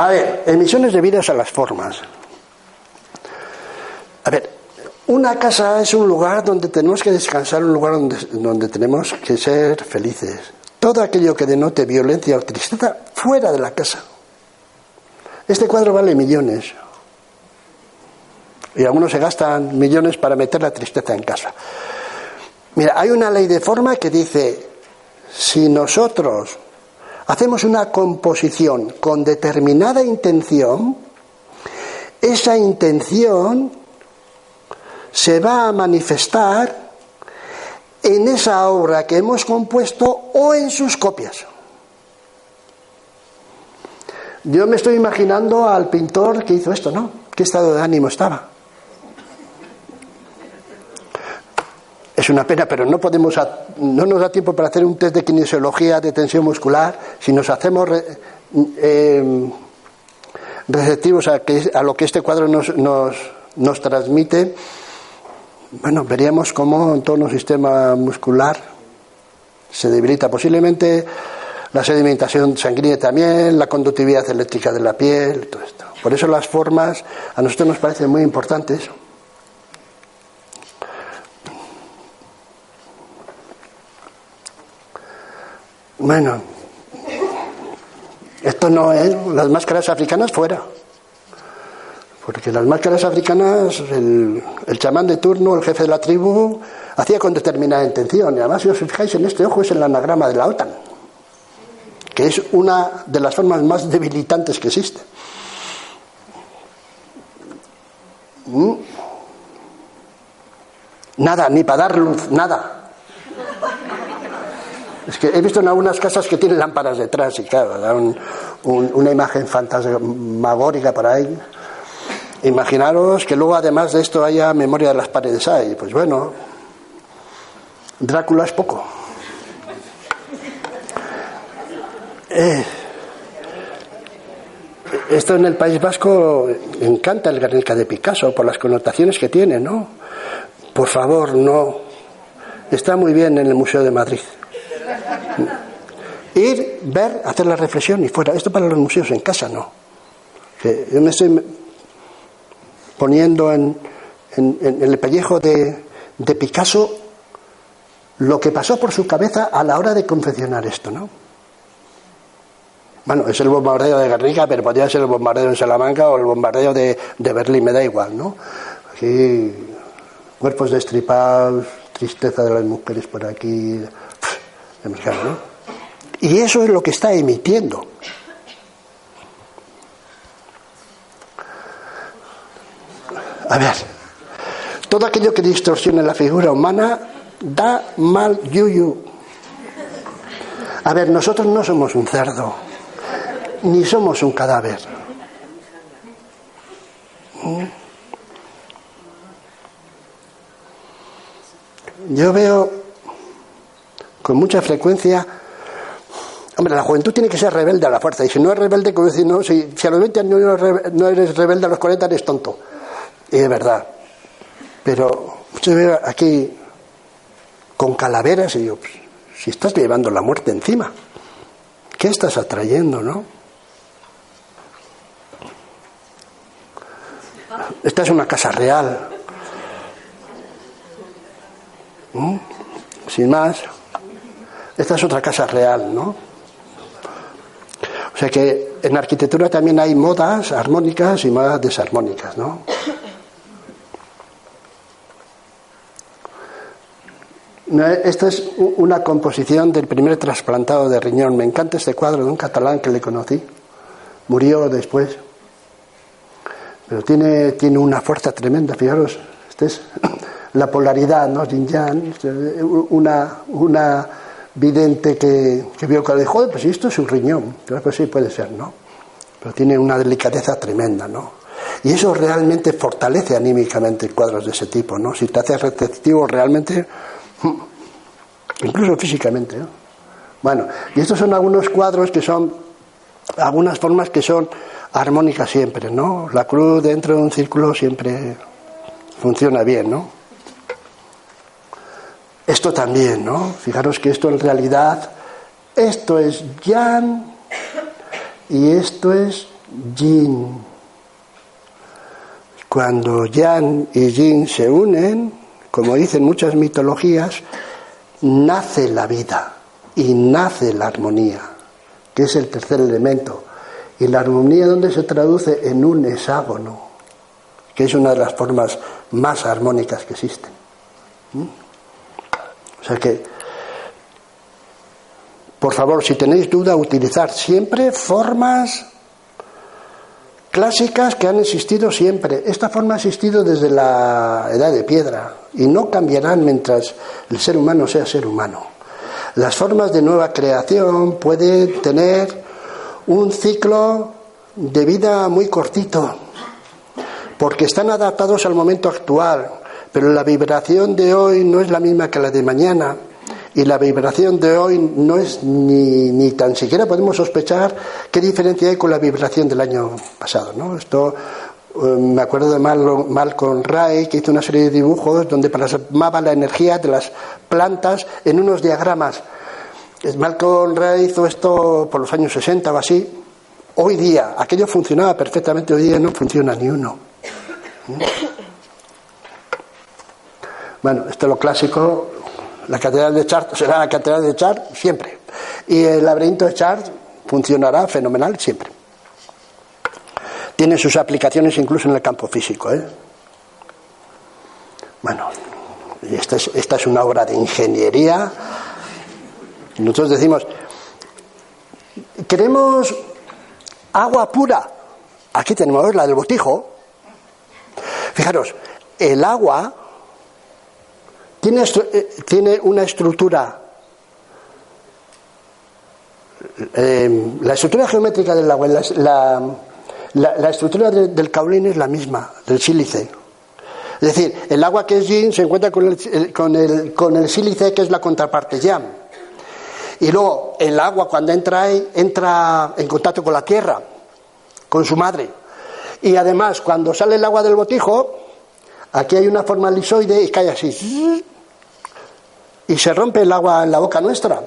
A ver, emisiones debidas a las formas. A ver, una casa es un lugar donde tenemos que descansar, un lugar donde, donde tenemos que ser felices. Todo aquello que denote violencia o tristeza fuera de la casa. Este cuadro vale millones. Y algunos se gastan millones para meter la tristeza en casa. Mira, hay una ley de forma que dice, si nosotros hacemos una composición con determinada intención, esa intención se va a manifestar en esa obra que hemos compuesto o en sus copias. Yo me estoy imaginando al pintor que hizo esto, ¿no? ¿Qué estado de ánimo estaba? Es una pena, pero no podemos, no nos da tiempo para hacer un test de kinesiología de tensión muscular. Si nos hacemos eh, receptivos a, lo que este cuadro nos transmite, bueno, veríamos cómo en todo nuestro sistema muscular se debilita. Posiblemente la sedimentación sanguínea también, la conductividad eléctrica de la piel, todo esto. Por eso las formas a nosotros nos parecen muy importantes. Bueno, esto no es las máscaras africanas fuera. Porque las máscaras africanas, el, chamán de turno, el jefe de la tribu, hacía con determinada intención. Y además, si os fijáis en este ojo, es el anagrama de la OTAN, que es una de las formas más debilitantes que existe. ¿Mm? Nada, ni para dar luz, nada. Es que he visto en algunas casas que tienen lámparas detrás y claro, da una imagen fantasmagórica por ahí. Imaginaros que luego además de esto haya memoria de las paredes ahí. Pues bueno, Drácula es poco. Eh, esto en el País Vasco encanta el Guernica de Picasso por las connotaciones que tiene, ¿no? Por favor, no. Está muy bien en el Museo de Madrid. Ir, ver, hacer la reflexión y fuera. Esto para los museos en casa no. yo me estoy poniendo en, el pellejo de, de, Picasso lo que pasó por su cabeza a la hora de confeccionar esto, ¿no? Bueno, es el bombardeo de Guernica, pero podría ser el bombardeo en Salamanca o el bombardeo de, de Berlín, me da igual, ¿no? Aquí, cuerpos destripados, tristeza de las mujeres por aquí, y eso es lo que está emitiendo. A ver, todo aquello que distorsione la figura humana da mal yuyu. A ver, nosotros no somos un cerdo, ni somos un cadáver. ¿Mm? Yo veo con mucha frecuencia. Hombre, la juventud tiene que ser rebelde a la fuerza. Y si no es rebelde, como decir, no, si, a los 20 años no eres rebelde, a los 40 eres tonto. Y es verdad. Pero yo veo aquí con calaveras y digo, pues, si estás llevando la muerte encima, ¿qué estás atrayendo, no? Esta es una casa real. ¿Mm? Sin más. Esta es otra casa real, ¿no? O sea que en arquitectura también hay modas armónicas y modas desarmónicas, ¿no? Esta es una composición del primer trasplantado de riñón. Me encanta este cuadro de un catalán que le conocí. Murió después. Pero tiene, tiene una fuerza tremenda. Fijaros, esta es la polaridad, ¿no? Yin una, una vidente que, que vio que le dijo, pues esto es un riñón. Pues sí, puede ser, ¿no? Pero tiene una delicadeza tremenda, ¿no? Y eso realmente fortalece anímicamente cuadros de ese tipo, ¿no? Si te haces receptivo realmente, incluso físicamente, ¿no? Bueno, y estos son algunos cuadros que son, algunas formas que son armónicas siempre, ¿no? La cruz dentro de un círculo siempre funciona bien, ¿no? Esto también, ¿no? Fijaros que esto en realidad, esto es Yan y esto es Yin. Cuando Yan y Yin se unen, como dicen muchas mitologías, nace la vida y nace la armonía, que es el tercer elemento. Y la armonía donde se traduce en un hexágono, que es una de las formas más armónicas que existen. ¿Mm? Por favor, si tenéis duda, utilizar siempre formas clásicas que han existido siempre. Esta forma ha existido desde la edad de piedra y no cambiarán mientras el ser humano sea ser humano. Las formas de nueva creación pueden tener un ciclo de vida muy cortito, porque están adaptados al momento actual, pero la vibración de hoy no es la misma que la de mañana. Y la vibración de hoy no es ni, ni tan siquiera podemos sospechar qué diferencia hay con la vibración del año pasado. ¿no? Esto eh, me acuerdo de Malcolm Ray, que hizo una serie de dibujos donde plasmaba la energía de las plantas en unos diagramas. Malcolm Ray hizo esto por los años 60 o así. Hoy día, aquello funcionaba perfectamente, hoy día no funciona ni uno. Bueno, esto es lo clásico. La catedral de Chartres será la catedral de Chartres siempre. Y el laberinto de Chartres funcionará fenomenal siempre. Tiene sus aplicaciones incluso en el campo físico. ¿eh? Bueno, esta es, esta es una obra de ingeniería. Nosotros decimos, queremos agua pura. Aquí tenemos la del botijo. Fijaros, el agua tiene, eh, tiene una estructura. Eh, la estructura geométrica del agua, la, estructura del caulín es la misma, del sílice. Es decir, el agua que es yin se encuentra con el, con el, con el sílice que es la contraparte yang. Y luego el agua cuando entra ahí, entra en contacto con la tierra, con su madre. Y además cuando sale el agua del botijo, aquí hay una forma lisoide y cae así. Y se rompe el agua en la boca nuestra.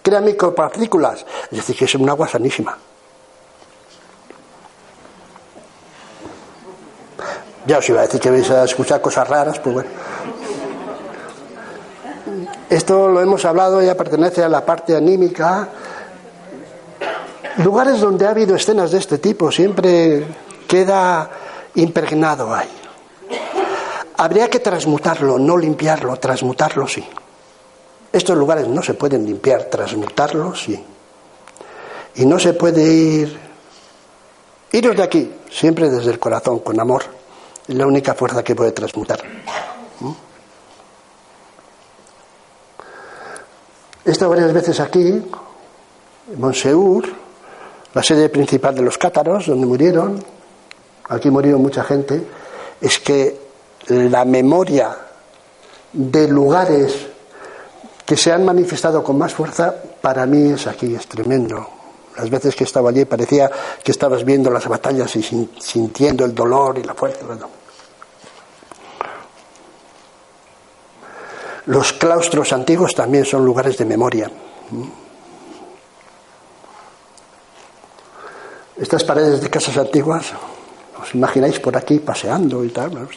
Crea micropartículas. Es decir, que es un agua sanísima. Ya os iba a decir que vais a escuchar cosas raras, pues bueno. Esto lo hemos hablado, ya pertenece a la parte anímica. Lugares donde ha habido escenas de este tipo siempre queda impregnado ahí. Habría que transmutarlo, no limpiarlo, transmutarlo sí. Estos lugares no se pueden limpiar, transmutarlo sí. Y no se puede ir, iros de aquí, siempre desde el corazón, con amor. Es la única fuerza que puede transmutar. ¿Mm? He estado varias veces aquí, en Monseur, la sede principal de los cátaros, donde murieron. Aquí murió mucha gente. Es que la memoria de lugares que se han manifestado con más fuerza, para mí es aquí, es tremendo. Las veces que estaba allí parecía que estabas viendo las batallas y sintiendo el dolor y la fuerza. Los claustros antiguos también son lugares de memoria. Estas paredes de casas antiguas, os imagináis por aquí paseando y tal,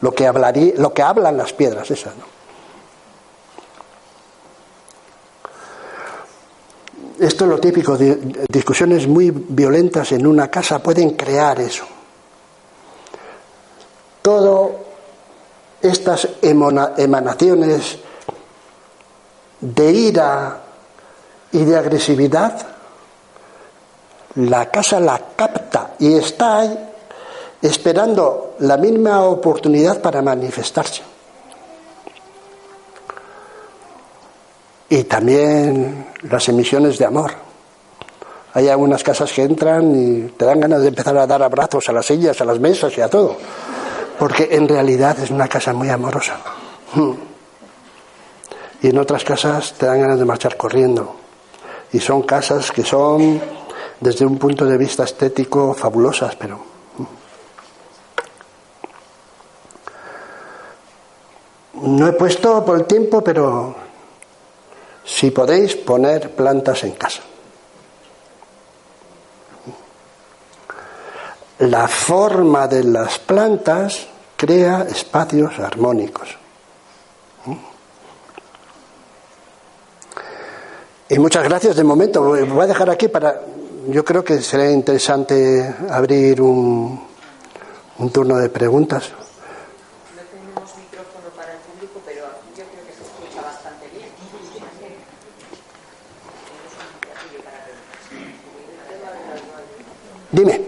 lo que lo que hablan las piedras esas, ¿no? Esto es lo típico, discusiones muy violentas en una casa pueden crear eso. Todo estas emanaciones de ira y de agresividad, la casa la capta y está ahí esperando la misma oportunidad para manifestarse. Y también las emisiones de amor. Hay algunas casas que entran y te dan ganas de empezar a dar abrazos a las sillas, a las mesas y a todo, porque en realidad es una casa muy amorosa. Y en otras casas te dan ganas de marchar corriendo. Y son casas que son, desde un punto de vista estético, fabulosas, pero... No he puesto por el tiempo, pero si podéis poner plantas en casa. La forma de las plantas crea espacios armónicos. Y muchas gracias de momento. Voy a dejar aquí para. Yo creo que será interesante abrir un, un turno de preguntas. No tenemos micrófono para el público, pero yo creo que se escucha bastante bien. Dime.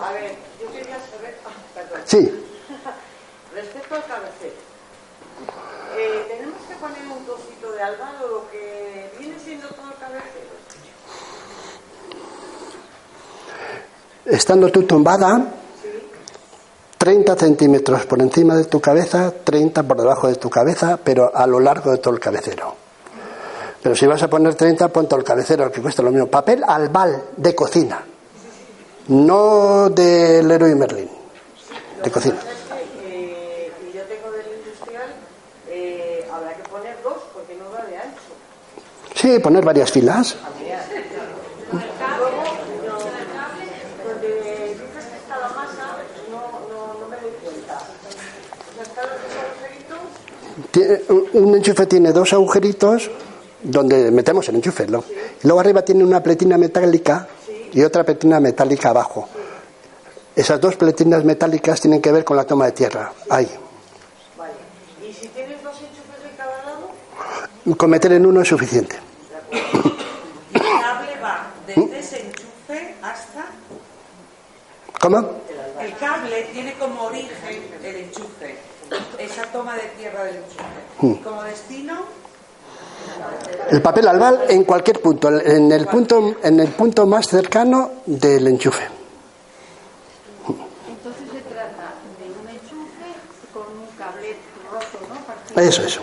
A ver, yo quería saber. ah, perdón. Sí. Respecto al cabecero, eh, ¿tenemos que poner un trocito de alga o lo que viene siendo todo el cabecero? Estando tú tumbada, 30 centímetros por encima de tu cabeza, 30 por debajo de tu cabeza, pero a lo largo de todo el cabecero. Pero si vas a poner 30, pon todo el cabecero, que cuesta lo mismo. Papel albal de cocina, no del Leroy Merlin, de cocina. De. Sí, poner varias filas. Un- enchufe tiene dos agujeritos donde metemos el enchufe. luego arriba tiene una pletina metálica y otra pletina metálica abajo. Esas dos pletinas metálicas tienen que ver con la toma de tierra. Ahí. Vale. Y si tienes dos enchufes de cada lado, Con meter en uno es suficiente. El cable va desde ese enchufe hasta. ¿Cómo? El cable tiene como origen el enchufe, esa toma de tierra del enchufe. Y como destino, El papel albal en cualquier punto, en el punto, en el punto más cercano del enchufe. Entonces se trata de un enchufe con un cable roto, ¿no? Partido. Eso, eso.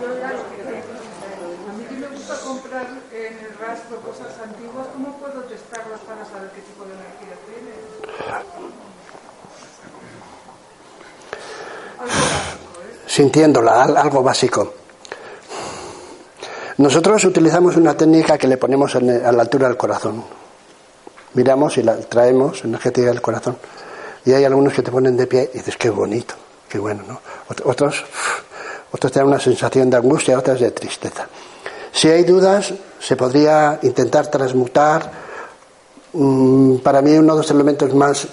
Yo A mí que me gusta comprar en el rastro cosas antiguas, ¿cómo puedo testarlas para saber qué tipo de energía tiene? ¿eh? sintiéndola, al- algo básico. Nosotros utilizamos una técnica que le ponemos a la altura del corazón. Miramos y la traemos energética del corazón. Y hay algunos que te ponen de pie y dices, qué bonito, qué bueno, ¿no? Ot- Otros, otros te dan una sensación de angustia, otras de tristeza. Si hay dudas, se podría intentar transmutar. Mm, Para mí uno de los elementos más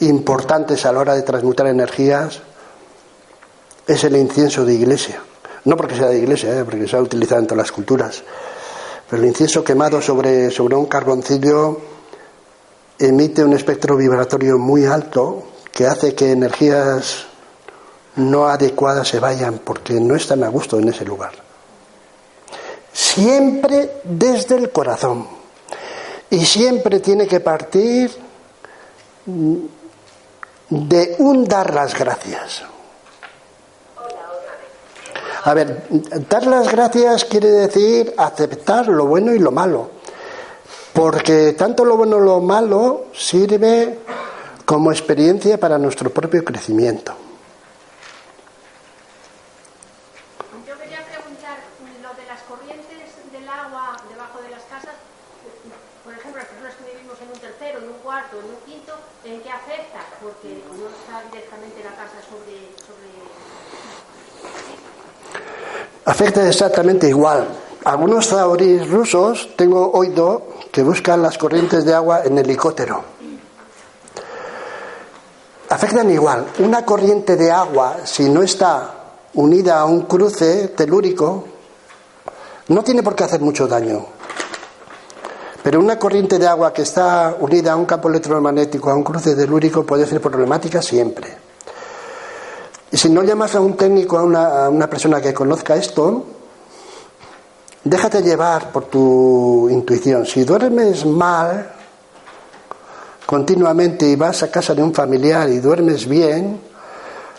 importantes a la hora de transmutar energías es el incienso de iglesia. No porque sea de iglesia, ¿eh? porque se ha utilizado en todas las culturas. Pero el incienso quemado sobre, sobre un carboncillo emite un espectro vibratorio muy alto que hace que energías no adecuadas se vayan porque no están a gusto en ese lugar. Siempre desde el corazón. Y siempre tiene que partir de un dar las gracias. A ver, dar las gracias quiere decir aceptar lo bueno y lo malo. Porque tanto lo bueno como lo malo sirve como experiencia para nuestro propio crecimiento. Yo quería preguntar lo de las corrientes del agua debajo de las casas. Por ejemplo, las personas que vivimos en un tercero, en un cuarto, en un quinto, ¿en qué afecta? Porque no está directamente la casa sobre. sobre... Afecta exactamente igual. Algunos zahoríes rusos tengo oído que buscan las corrientes de agua en helicóptero. Afectan igual. Una corriente de agua, si no está unida a un cruce telúrico, no tiene por qué hacer mucho daño. Pero una corriente de agua que está unida a un campo electromagnético, a un cruce telúrico, puede ser problemática siempre. Y si no llamas a un técnico, a una, a una persona que conozca esto, déjate llevar por tu intuición. Si duermes mal continuamente y vas a casa de un familiar y duermes bien,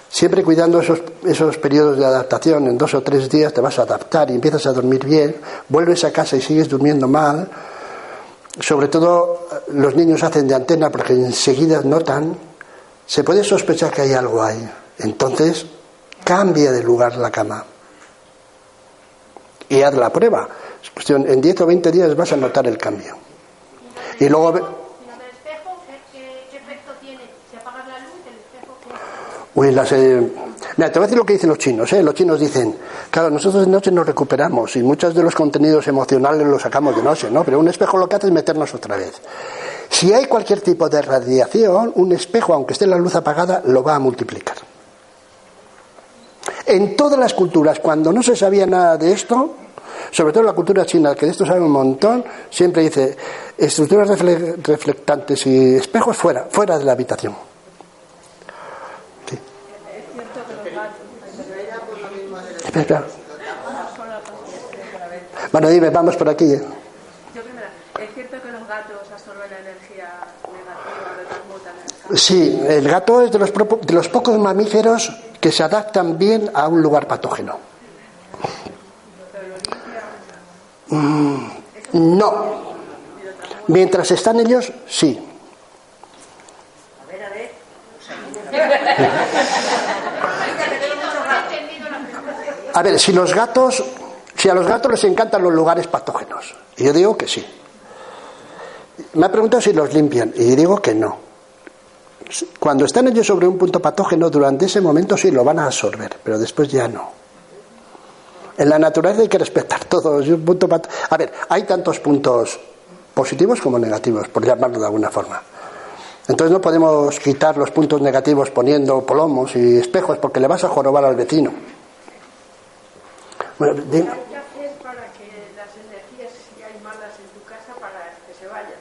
siempre cuidando esos, esos periodos de adaptación, en dos o tres días te vas a adaptar y empiezas a dormir bien, vuelves a casa y sigues durmiendo mal, sobre todo los niños hacen de antena porque enseguida notan, se puede sospechar que hay algo ahí. Entonces cambia de lugar la cama. Y haz la prueba. En 10 o 20 días vas a notar el cambio. Y luego. Uy, las, eh, Mira, te voy a decir lo que dicen los chinos. ¿eh? Los chinos dicen, claro, nosotros de noche nos recuperamos y muchos de los contenidos emocionales los sacamos de noche, ¿no? Pero un espejo lo que hace es meternos otra vez. Si hay cualquier tipo de radiación, un espejo, aunque esté la luz apagada, lo va a multiplicar. En todas las culturas, cuando no se sabía nada de esto, sobre todo en la cultura china, que de esto sabe un montón, siempre dice estructuras refle- reflectantes y espejos fuera, fuera de la habitación. Sí. Espera, espera. Bueno, dime, vamos por aquí. ¿eh? ¿es cierto que los gatos absorben la energía negativa Sí, el gato es de los, propo- de los pocos mamíferos que se adaptan bien a un lugar patógeno. Mm, no. Mientras están ellos, sí. A ver, si los gatos, si a los gatos les encantan los lugares patógenos, yo digo que sí. Me ha preguntado si los limpian, y digo que no. Cuando están ellos sobre un punto patógeno, durante ese momento sí lo van a absorber, pero después ya no. En la naturaleza hay que respetar todo. es un punto A ver, hay tantos puntos positivos como negativos, por llamarlo de alguna forma. Entonces no podemos quitar los puntos negativos poniendo polomos y espejos porque le vas a jorobar al vecino. Bueno, di- ¿Qué hacer para que las energías, si hay malas en tu casa, para que se vayan?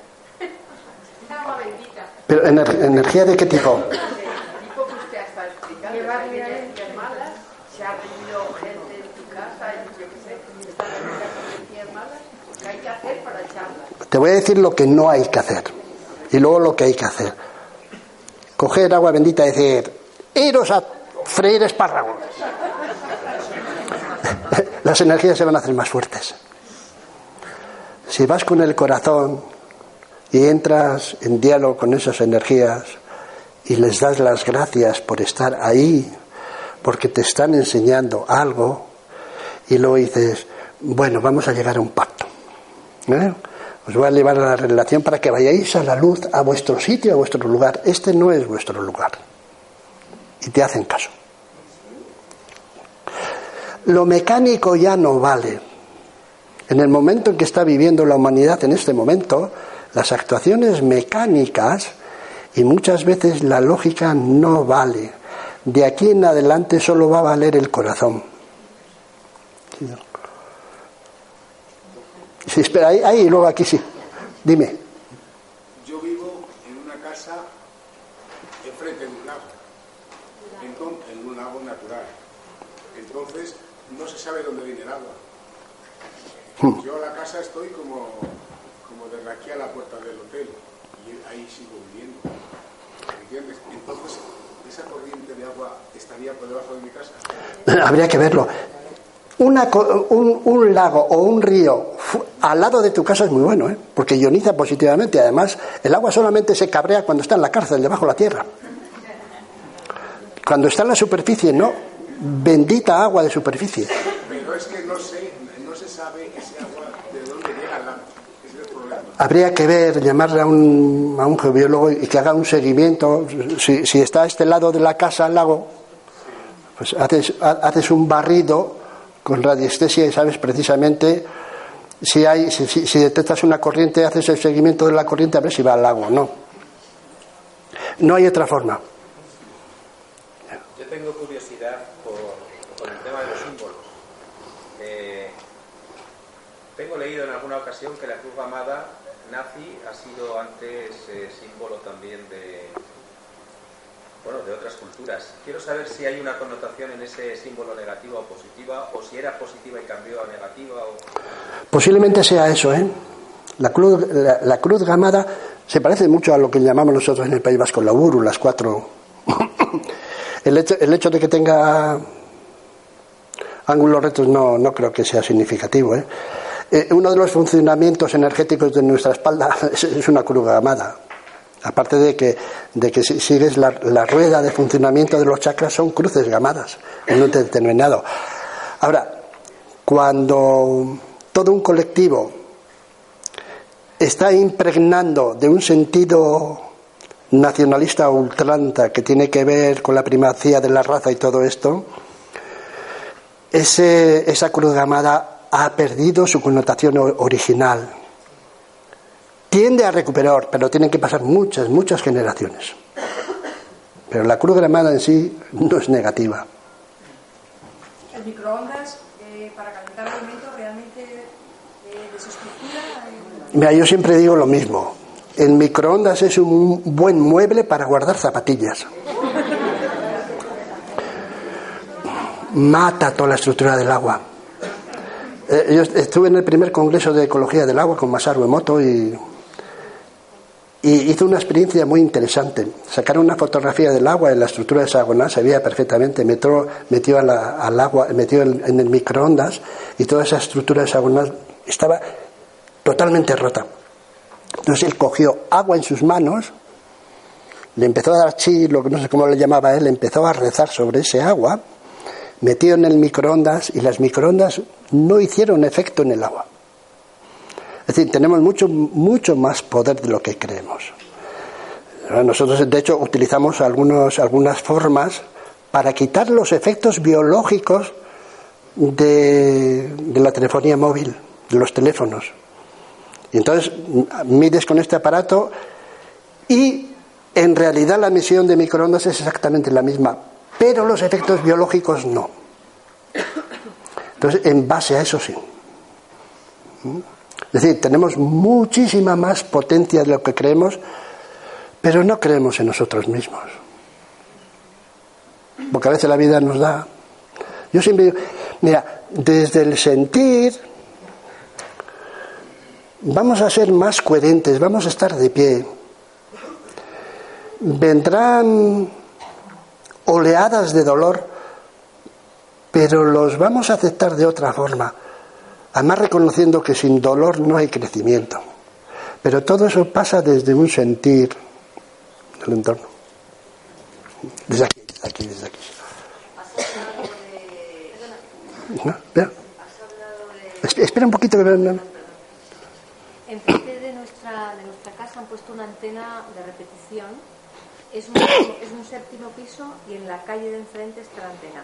Agua bendita. pero ener- energía de qué tipo? El tipo que usted ha estado explicando, energías malas, se ha venido gente en tu casa, y yo qué sé, energías malas, ¿qué hay que hacer para echarlas? Te voy a decir lo que no hay que hacer y luego lo que hay que hacer. Coger agua bendita y decir, iros a freír espárragos. Las energías se van a hacer más fuertes. Si vas con el corazón y entras en diálogo con esas energías y les das las gracias por estar ahí, porque te están enseñando algo, y luego dices, bueno, vamos a llegar a un pacto. ¿Eh? Os voy a llevar a la relación para que vayáis a la luz, a vuestro sitio, a vuestro lugar. Este no es vuestro lugar. Y te hacen caso. Lo mecánico ya no vale. En el momento en que está viviendo la humanidad en este momento, las actuaciones mecánicas y muchas veces la lógica no vale. De aquí en adelante solo va a valer el corazón. Sí, espera, ahí, ahí y luego aquí sí. Dime. Yo vivo en una casa enfrente de un lago, Enton- en un lago natural. Entonces no se sabe dónde viene el agua. Yo a la casa estoy como, como desde aquí a la puerta del hotel y ahí sigo viviendo. ¿Entiendes? Entonces, ¿esa corriente de agua estaría por debajo de mi casa? Habría que verlo. Una un, un lago o un río al lado de tu casa es muy bueno, ¿eh? porque ioniza positivamente. Además, el agua solamente se cabrea cuando está en la cárcel, debajo de la tierra. Cuando está en la superficie, no. Bendita agua de superficie. Pero es que no sé, no se sabe ese agua de dónde llega al lago. Ese es el problema. Habría que ver, llamarle a un, a un geobiólogo y que haga un seguimiento. Si, está a este lado de la casa al lago, pues haces, ha- haces un barrido con radiestesia y sabes precisamente si, hay, si- si detectas una corriente, haces el seguimiento de la corriente a ver si va al lago o no. No hay otra forma. Yo tengo curiosidad por, por el tema de los símbolos. Eh, tengo leído en alguna ocasión que la cruz gamada nazi ha sido antes eh, símbolo también de bueno de otras culturas. Quiero saber si hay una connotación en ese símbolo negativa o positiva, o si era positiva y cambió a negativa. O... Posiblemente sea eso, ¿eh? La cruz, la cruz gamada se parece mucho a lo que llamamos nosotros en el País Vasco la Uru, las cuatro. el, hecho, el hecho de que tenga ángulos rectos no, no creo que sea significativo, ¿eh? Eh, uno de los funcionamientos energéticos de nuestra espalda es, una cruz gamada. Aparte de que, de que si sigues la, la rueda de funcionamiento de los chakras son cruces gamadas en un determinado. Ahora, cuando todo un colectivo está impregnando de un sentido nacionalista ultranta que tiene que ver con la primacía de la raza y todo esto, ese, esa cruz gamada ha perdido su connotación original. Tiende a recuperar, pero tienen que pasar muchas, muchas generaciones. Pero la cruz gramada en sí no es negativa. El microondas eh, para calentar alimentos realmente eh, desestructura. Mira, yo siempre digo lo mismo. El microondas es un buen mueble para guardar zapatillas. Mata toda la estructura del agua. Eh, yo estuve en el primer congreso de ecología del agua con Masaru Emoto y, y hizo una experiencia muy interesante. Sacaron una fotografía del agua en la estructura hexagonal, se veía perfectamente, metió, al agua, metió en, el microondas y toda esa estructura hexagonal estaba totalmente rota. Entonces él cogió agua en sus manos, le empezó a dar chi, lo que no sé cómo le llamaba él, empezó a rezar sobre ese agua, metió en el microondas y las microondas no hicieron efecto en el agua. Es decir, tenemos mucho, mucho más poder de lo que creemos. Nosotros, de hecho, utilizamos algunos, algunas formas para quitar los efectos biológicos de, de la telefonía móvil, de los teléfonos. Y entonces mides con este aparato y en realidad la emisión de microondas es exactamente la misma, pero los efectos biológicos no. Entonces, en base a eso sí. ¿Mm? Es decir, tenemos muchísima más potencia de lo que creemos, pero no creemos en nosotros mismos. Porque a veces la vida nos da. Yo siempre digo, mira, desde el sentir, vamos a ser más coherentes, vamos a estar de pie. Vendrán oleadas de dolor, pero los vamos a aceptar de otra forma, además reconociendo que sin dolor no hay crecimiento. Pero todo eso pasa desde un sentir del entorno. Desde aquí, desde aquí, desde aquí. ¿No? Espera un poquito que vean. Enfrente de nuestra, de nuestra casa han puesto una antena de repetición. Es un, es un séptimo piso y en la calle de enfrente está la antena.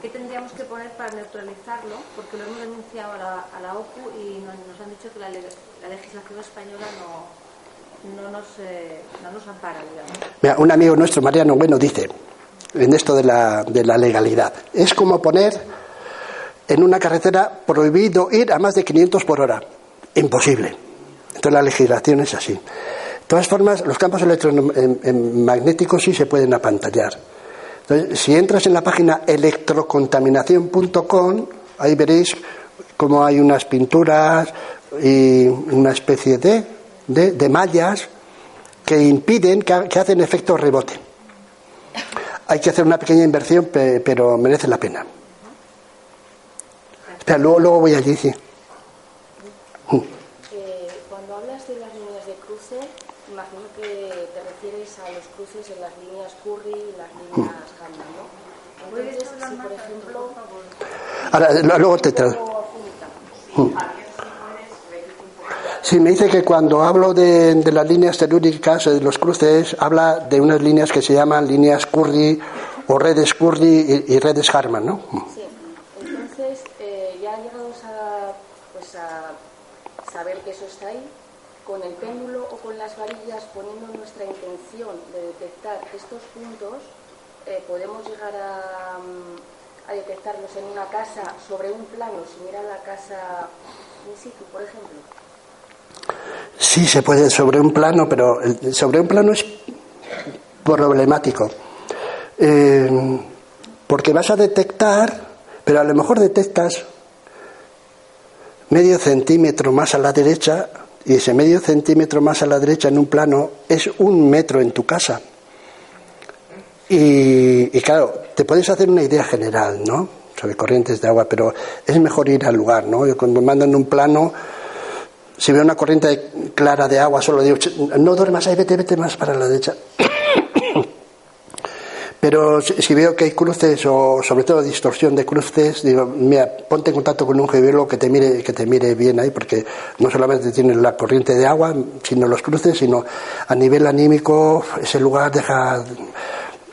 ¿Qué tendríamos que poner para neutralizarlo? Porque lo hemos denunciado a la, a OCU y nos, han dicho que la, le- la legislación española no, no, nos, eh, no nos ampara. Mira, un amigo nuestro, Mariano Bueno, dice, en esto de la, de la legalidad, es como poner en una carretera prohibido ir a más de 500 por hora. Imposible. Entonces la legislación es así. Todas formas, los campos electromagnéticos sí se pueden apantallar. Entonces, si entras en la página electrocontaminación.com, ahí veréis cómo hay unas pinturas y una especie de, de, mallas que impiden, que, ha- que hacen efecto rebote. Hay que hacer una pequeña inversión, pe- pero merece la pena. Espera, luego, luego voy allí, sí. Eh, cuando hablas de las líneas de cruce, imagino que te refieres a los cruces en las líneas Curry y las líneas Hanna, ¿no? Entonces, si por ejemplo... Ahora, luego te tra- Sí, me dice que cuando hablo de, de las líneas telúricas, de los cruces, habla de unas líneas que se llaman líneas Curry o redes Curry y, y redes Harman, ¿no? Sí, entonces eh, ya llegados a, pues a saber que eso está ahí, con el péndulo o con las varillas, poniendo nuestra intención de detectar estos puntos, eh, podemos llegar a, mm, a detectarlos en una casa sobre un plano, si mira la casa in situ, por ejemplo. Sí, se puede sobre un plano, pero sobre un plano es problemático. Eh, porque vas a detectar, pero a lo mejor detectas medio centímetro más a la derecha y ese medio centímetro más a la derecha en un plano es un metro en tu casa. Y claro, te puedes hacer una idea general, ¿no? Sobre corrientes de agua, pero es mejor ir al lugar, ¿no? Yo Cuando mandan un plano, si veo una corriente clara de agua, solo digo, no duermas ahí, vete, vete más para la derecha. Pero si, veo que hay cruces o sobre todo distorsión de cruces, digo, mira, ponte en contacto con un geólogo que te mire, que te mire bien ahí, porque no solamente tienes la corriente de agua, sino los cruces, sino a nivel anímico ese lugar deja,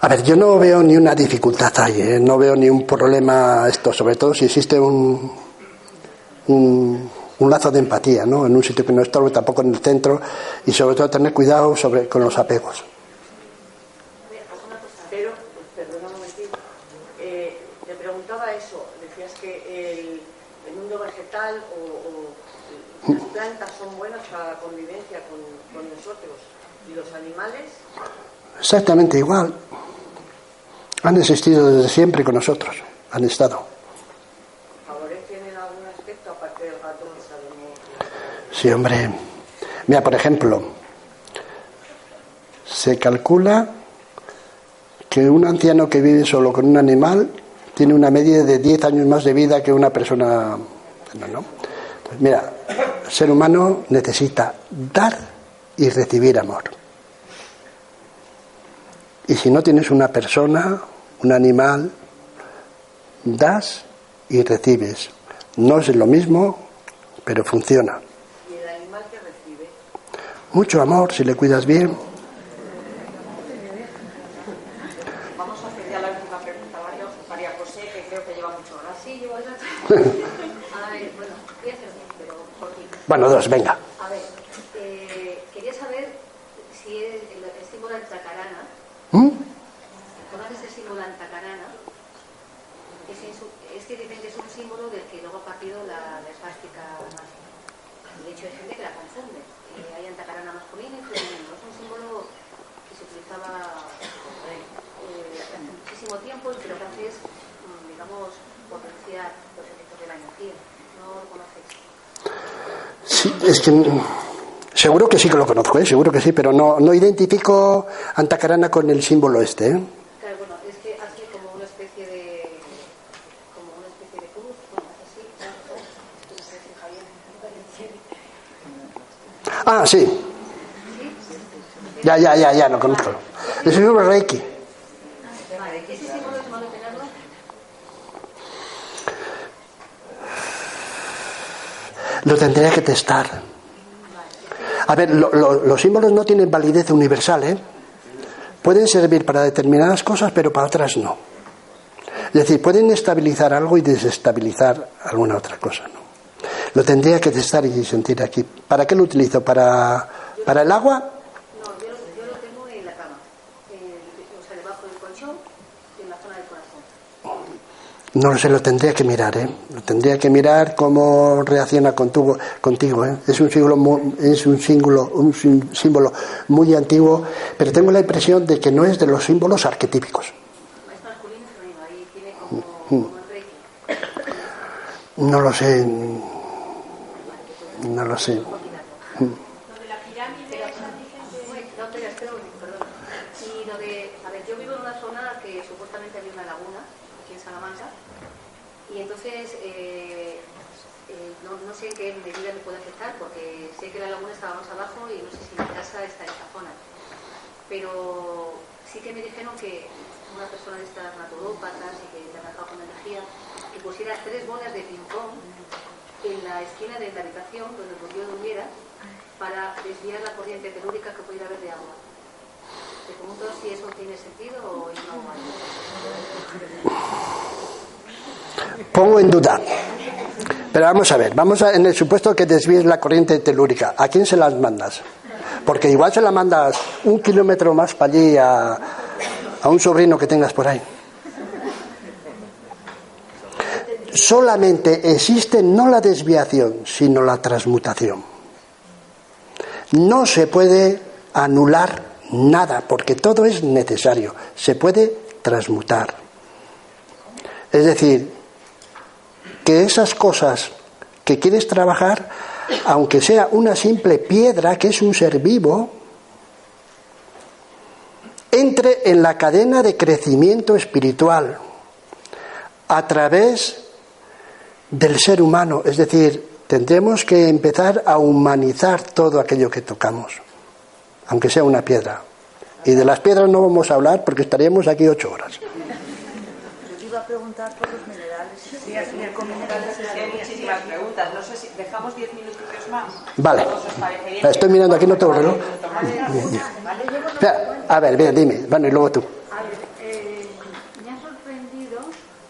A ver, yo no veo ni una dificultad ahí, ¿eh? no veo ni un problema esto, sobre todo si existe un, un, lazo de empatía, ¿no? En un sitio que no estorbe, tampoco en el centro, y sobre todo tener cuidado sobre, con los apegos. Las plantas son buenas para la convivencia con, nosotros y los animales. Exactamente igual. Han existido desde siempre con nosotros, han estado. ¿Favorecen en algún aspecto aparte del gato? Sí, hombre. Mira, por ejemplo, se calcula que un anciano que vive solo con un animal tiene una media de 10 años más de vida que una persona. No, no. Mira, el ser humano necesita dar y recibir amor. Y si no tienes una persona, un animal, das y recibes. No es lo mismo, pero funciona. ¿Y el animal que recibe? Mucho amor si le cuidas bien. Vamos a hacer ya la última pregunta, María José, que creo que lleva mucho horas. Sí, lleva Bueno, dos, venga. A ver, eh, quería saber si es el, símbolo antacarana. ¿Mm? ¿Conoces el símbolo antacarana? Es, es, que dicen que es un símbolo del que luego ha partido la, la esvástica nazi. De hecho, hay gente que la confunde. Eh, hay antacarana masculino y femenino. Es un símbolo que se utilizaba eh, hace muchísimo tiempo y que lo que hace es, mm, digamos, potenciar los efectos de la energía. ¿No lo conocéis? Sí, es que seguro que sí que lo conozco, ¿eh? seguro que sí, pero no, no identifico Antacarana con el símbolo este. ¿eh? Claro, bueno, es que hace como una especie de como una especie de cruz, bueno, así, Ah, sí. Ya, ya, ya, ya, lo conozco. Es un Reiki. Lo tendría que testar. A ver, los símbolos no tienen validez universal, ¿eh? Pueden servir para determinadas cosas, pero para otras no. Es decir, pueden estabilizar algo y desestabilizar alguna otra cosa, ¿no? Lo tendría que testar y sentir aquí. ¿Para qué lo utilizo? ¿Para, para el agua? No lo sé, lo tendría que mirar, ¿eh? Lo tendría que mirar cómo reacciona contigo, contigo ¿eh? Es un símbolo, muy, es un símbolo, un símbolo muy antiguo, pero tengo la impresión de que no es de los símbolos arquetípicos. No lo sé. No lo sé. Pero sí que me dijeron que una persona de estas naturópatas y que ha trabajado con energía, que pusiera tres bolas de ping-pong en la esquina de la habitación donde yo durmiera para desviar la corriente telúrica que pudiera haber de agua. Te pregunto si eso tiene sentido o normal. Pongo en duda. Pero vamos a ver, vamos a, en el supuesto que desvíes la corriente telúrica, ¿a quién se las mandas? Porque igual se la mandas un kilómetro más para allí a un sobrino que tengas por ahí. solamente existe no la desviación, sino la transmutación. No se puede anular nada, porque todo es necesario. Se puede transmutar. Es decir, que esas cosas que quieres trabajar, aunque sea una simple piedra, que es un ser vivo, entre en la cadena de crecimiento espiritual a través del ser humano. Es decir, tendremos que empezar a humanizar todo aquello que tocamos, aunque sea una piedra. Y de las piedras no vamos a hablar porque estaríamos aquí ocho horas. Yo te iba a preguntar por los minerales. Sí, al final con minerales hay muchísimas preguntas. No sé si dejamos diez minutos más. Vale. Estoy mirando aquí, no tengo reloj. A ver, bien, dime. Bueno, y luego tú. A ver, eh, me ha sorprendido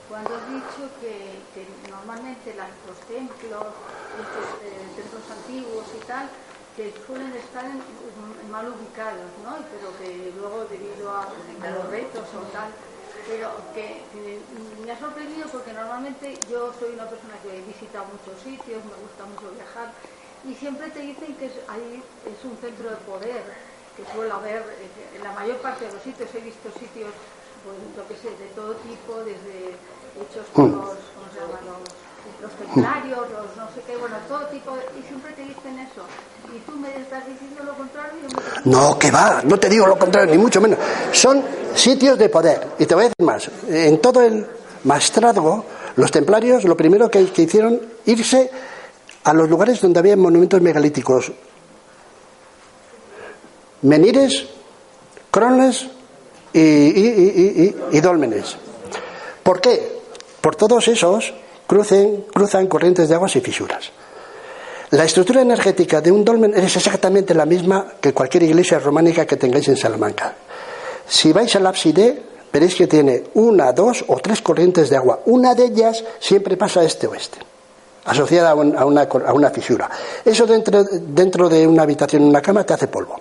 cuando has dicho que, que normalmente las, los templos, estos templos antiguos y tal, que suelen estar en mal ubicados, ¿no? Pero que luego debido a, a los retos o tal, pero que, que, me ha sorprendido porque normalmente yo soy una persona que visita muchos sitios, me gusta mucho viajar y siempre te dicen que es, ahí es un centro de poder, que suele haber, eh, en la mayor parte de los sitios he visto sitios, pues lo que sé, de todo tipo, desde hechos mm. los, ¿cómo se llaman? Los, los templarios, los no sé qué, bueno, todo tipo, de, y siempre te dicen eso. Y tú me estás diciendo lo contrario. No, que va, no te digo lo contrario, ni mucho menos. Son sitios de poder. Y te voy a decir más, en todo el maestrazgo, los templarios lo primero que, que hicieron, irse a los lugares donde había monumentos megalíticos. Menires, crones y, y, y, dólmenes. ¿Por qué? Por todos esos crucen, cruzan corrientes de aguas y fisuras. La estructura energética de un dolmen es exactamente la misma que cualquier iglesia románica que tengáis en Salamanca. Si vais al ábside, veréis que tiene una, dos o tres corrientes de agua. Una de ellas siempre pasa este-oeste asociada a, una, a una, fisura. Eso dentro, dentro de una habitación, una cama, te hace polvo.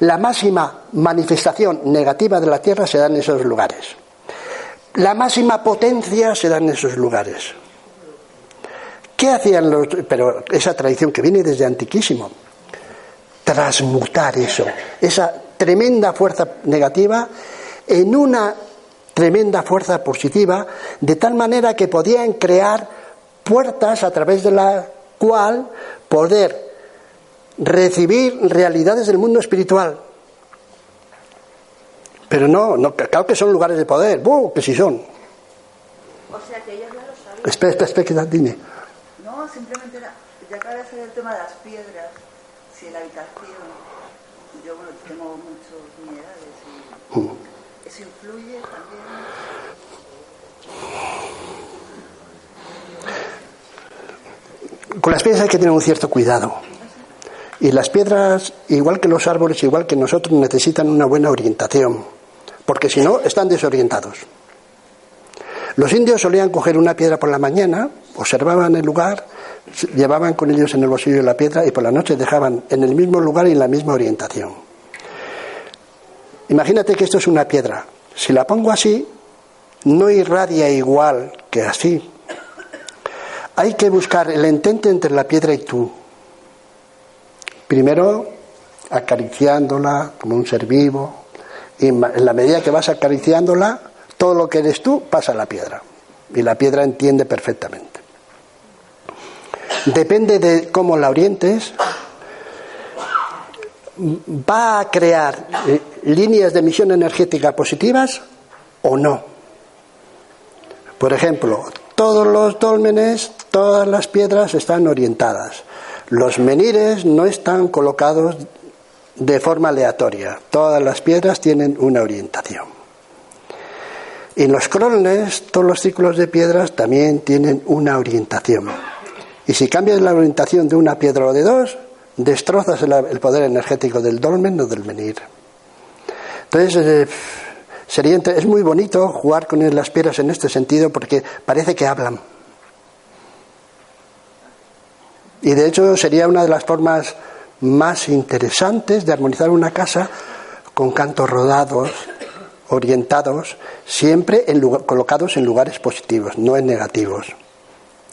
La máxima manifestación negativa de la Tierra se da en esos lugares. La máxima potencia se da en esos lugares. ¿Qué hacían los.? Pero esa tradición que viene desde antiquísimo. Transmutar eso, esa tremenda fuerza negativa, en una tremenda fuerza positiva, de tal manera que podían crear puertas a través de la cual poder recibir realidades del mundo espiritual. Pero no, no claro que son lugares de poder, ¡buh! que sí son. O sea que ellos ya lo saben. Espera, espera, espera, dime. No, simplemente era, ya acaba de hacer el tema de las piedras, si en la habitación, yo bueno, tengo muchos minerales, y mm. eso influye también. Con las piedras hay que tener un cierto cuidado. Y las piedras, igual que los árboles, igual que nosotros, necesitan una buena orientación, porque si no, están desorientados. Los indios solían coger una piedra por la mañana, observaban el lugar, llevaban con ellos en el bolsillo la piedra y por la noche dejaban en el mismo lugar y en la misma orientación. Imagínate que esto es una piedra. Si la pongo así, no irradia igual que así, hay que buscar el entente entre la piedra y tú. Primero acariciándola como un ser vivo, y en la medida que vas acariciándola, todo lo que eres tú pasa a la piedra. Y la piedra entiende perfectamente. Depende de cómo la orientes, va a crear eh, líneas de emisión energética positivas o no. Por ejemplo, todos los dólmenes, todas las piedras están orientadas. Los menires no están colocados de forma aleatoria. Todas las piedras tienen una orientación. Y en los crones, todos los círculos de piedras también tienen una orientación. Y si cambias la orientación de una piedra o de dos, destrozas el, poder energético del dolmen o del menir. Entonces, eh, Sería, es muy bonito jugar con las piedras en este sentido porque parece que hablan. Y de hecho sería una de las formas más interesantes de armonizar una casa con cantos rodados, orientados, siempre colocados en lugares positivos, no en negativos.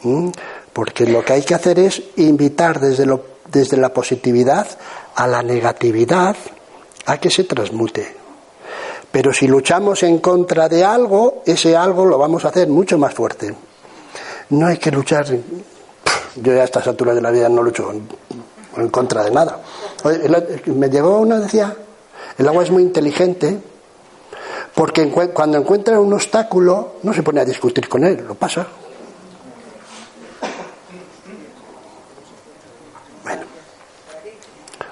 ¿Mm? Porque lo que hay que hacer es invitar desde, lo, desde la positividad a la negatividad a que se transmute. Pero si luchamos en contra de algo, ese algo lo vamos a hacer mucho más fuerte. No hay que luchar. Yo ya a estas alturas de la vida no lucho en, contra de nada. Me llegó una, decía, el agua es muy inteligente porque cuando encuentra un obstáculo no se pone a discutir con él, lo pasa.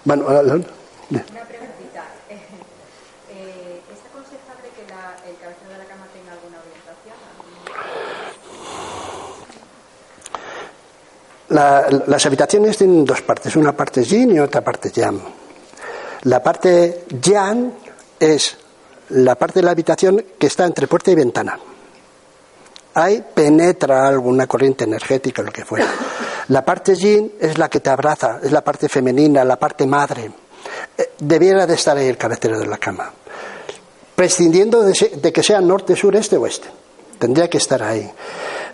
Bueno, Una preguntita. Eh, ¿Es aconsejable que la, el cabecero de la cama tenga alguna orientación? La- las habitaciones tienen dos partes, una parte yin y otra parte yang. La parte yang es la parte de la habitación que está entre puerta y ventana. Ahí penetra alguna corriente energética, lo que fuera. La parte yin es la que te abraza, es la parte femenina, la parte madre. Eh, Debiera de estar ahí el cabecero de la cama. Prescindiendo de, que sea norte, sur, este o oeste. Tendría que estar ahí.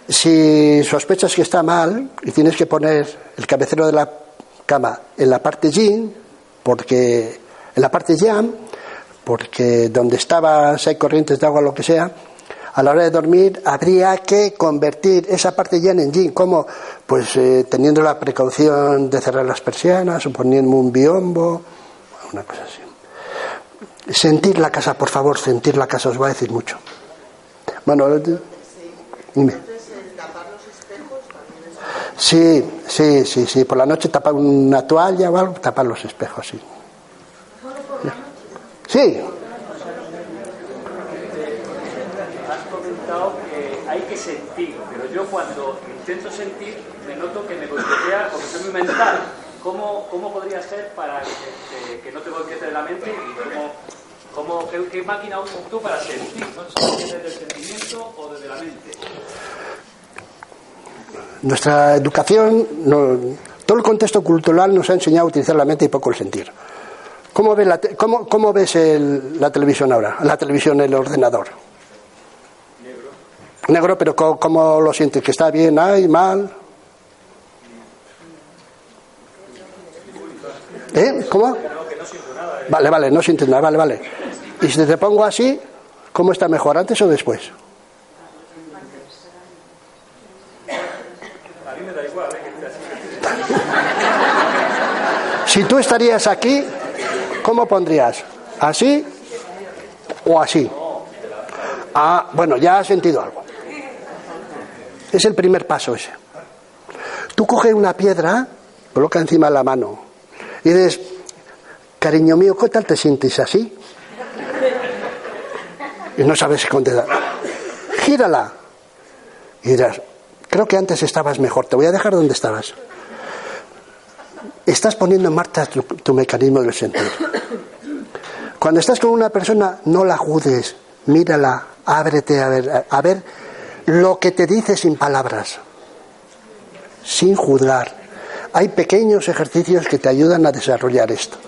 Si sospechas que está mal y tienes que poner el cabecero de la cama en la parte yin, porque en la parte yang, porque donde estaba, si hay corrientes de agua lo que sea, a la hora de dormir habría que convertir esa parte yang en yin. ¿Cómo? Pues eh, teniendo la precaución de cerrar las persianas o poniendo un biombo, una cosa así. Sentir la casa, por favor, sentir la casa os va a decir mucho. Bueno, dime. Sí, sí, sí, sí. Por la noche tapar una toalla o algo, tapar los espejos, sí. Sí, Has comentado que hay que sentir, pero yo cuando intento sentir me noto que me boicotea porque soy muy mental. ¿Cómo, cómo podría ser para que, que- que no te boicote la mente y cómo, cómo- qué, máquina usas tú para sentir? ¿no? ¿Desde el sentimiento o desde la mente? nuestra educación, no- todo el contexto cultural nos ha enseñado a utilizar la mente y poco el sentir. ¿Cómo, ve la te- cómo- cómo ves el- la televisión ahora? La televisión, el ordenador. Negro. Pero ¿cómo, lo sientes? ¿Que está bien, hay, mal? ¿Eh? ¿Cómo? Vale, vale, no sientes nada, vale, vale. Y si te pongo así, ¿cómo está mejor, antes o después? Si tú estarías aquí, ¿cómo pondrías? ¿Así o así? Ah, bueno, ya has sentido algo. Es el primer paso ese. Tú coges una piedra, coloca encima la mano y dices, cariño mío, ¿qué tal te sientes así? Y no sabes contestar. Gírala. Y dirás, creo que antes estabas mejor, te voy a dejar donde estabas estás poniendo en marcha tu, tu mecanismo del sentir. Cuando estás con una persona, no la juzgues, mírala, ábrete a ver, a ver lo que te dice sin palabras, sin juzgar. Hay pequeños ejercicios que te ayudan a desarrollar esto.